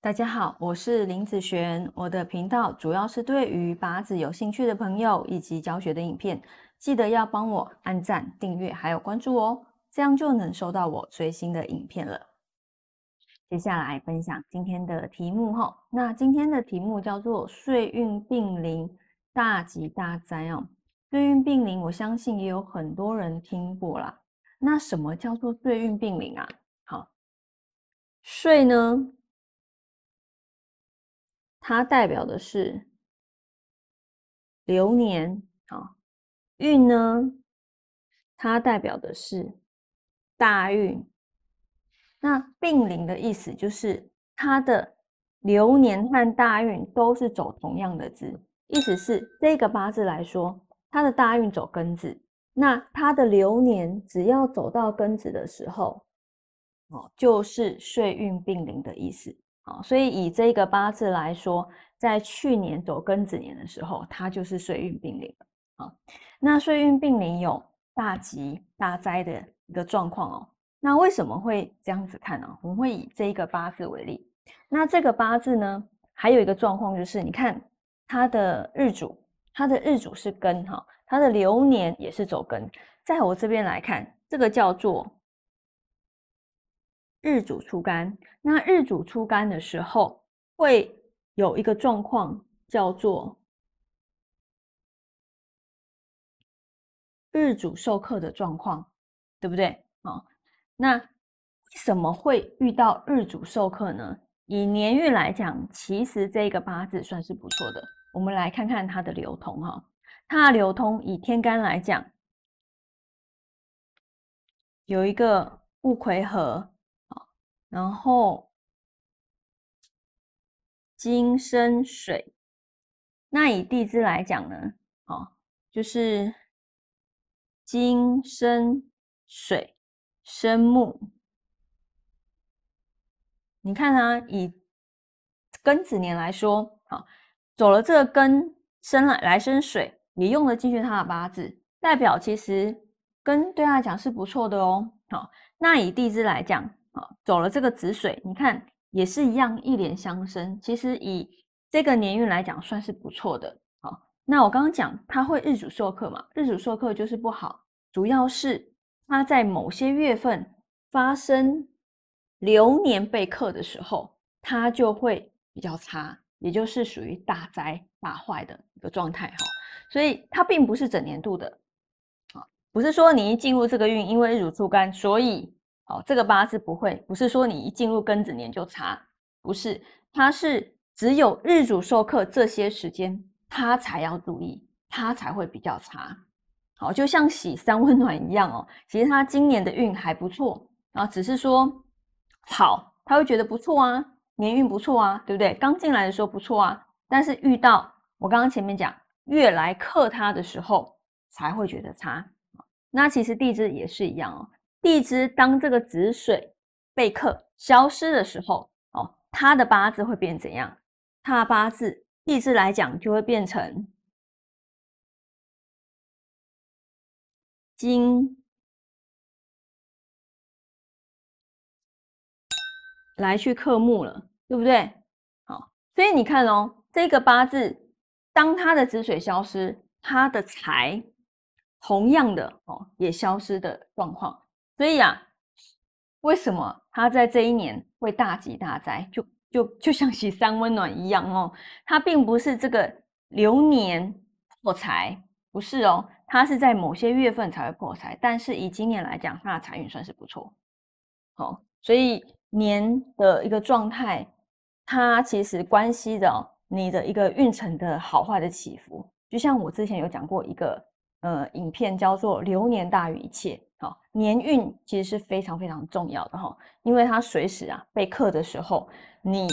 大家好，我是林子璇。我的频道主要是对于八字有兴趣的朋友以及教学的影片，记得要帮我按赞、订阅还有关注哦，这样就能收到我最新的影片了。接下来分享今天的题目哈，那今天的题目叫做“岁运并临，大吉大灾”哦。岁运并临，我相信也有很多人听过啦。那什么叫做岁运并临啊？好，岁呢？它代表的是流年啊，运呢，它代表的是大运。那并临的意思就是它的流年和大运都是走同样的字，意思是这个八字来说，它的大运走庚子，那它的流年只要走到庚子的时候，哦，就是岁运并临的意思。啊，所以以这个八字来说，在去年走庚子年的时候，它就是岁运并临啊。那岁运并临有大吉大灾的一个状况哦。那为什么会这样子看呢？我们会以这一个八字为例。那这个八字呢，还有一个状况就是，你看它的日主，它的日主是庚哈，它的流年也是走庚。在我这边来看，这个叫做。日主出干，那日主出干的时候，会有一个状况叫做日主受克的状况，对不对？啊，那为什么会遇到日主受克呢？以年运来讲，其实这个八字算是不错的。我们来看看它的流通哈，它的流通以天干来讲，有一个戊癸合。然后金生水，那以地支来讲呢，哦，就是金生水生木。你看啊，以庚子年来说，好，走了这个庚生来来生水，你用了进去他的八字，代表其实庚对他来讲是不错的哦。好，那以地支来讲。走了这个子水，你看也是一样，一连相生。其实以这个年运来讲，算是不错的。好，那我刚刚讲它会日主受克嘛，日主受克就是不好，主要是它在某些月份发生流年被克的时候，它就会比较差，也就是属于大灾大坏的一个状态哈。所以它并不是整年度的，啊，不是说你一进入这个运，因为日主出干，所以。哦，这个八字不会，不是说你一进入庚子年就差，不是，它是只有日主受克这些时间，它才要注意，它才会比较差。好，就像喜三温暖一样哦，其实他今年的运还不错啊，只是说好，他会觉得不错啊，年运不错啊，对不对？刚进来的时候不错啊，但是遇到我刚刚前面讲月来克他的时候，才会觉得差。那其实地支也是一样哦。地支当这个子水被克消失的时候，哦，他的八字会变怎样？他的八字地支来讲就会变成金来去克木了，对不对？好，所以你看哦，这个八字当他的子水消失，他的财同样的哦也消失的状况。所以啊，为什么他在这一年会大吉大灾？就就就像喜三温暖一样哦，他并不是这个流年破财，不是哦，他是在某些月份才会破财。但是以今年来讲，他的财运算是不错。好，所以年的一个状态，它其实关系着你的一个运程的好坏的起伏。就像我之前有讲过一个呃影片，叫做“流年大于一切”。好，年运其实是非常非常重要的哈，因为它随时啊被克的时候，你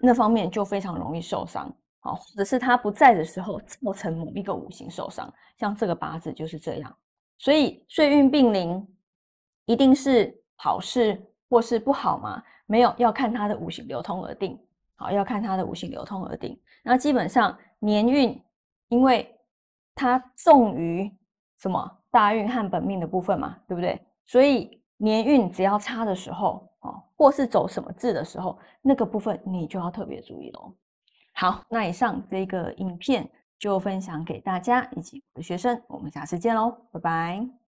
那方面就非常容易受伤，好，或者是他不在的时候造成某一个五行受伤，像这个八字就是这样。所以岁运并临，一定是好事或是不好吗？没有，要看它的五行流通而定。好，要看它的五行流通而定。那基本上年运，因为它重于什么？大运和本命的部分嘛，对不对？所以年运只要差的时候，哦，或是走什么字的时候，那个部分你就要特别注意喽。好，那以上这个影片就分享给大家以及我的学生，我们下次见喽，拜拜。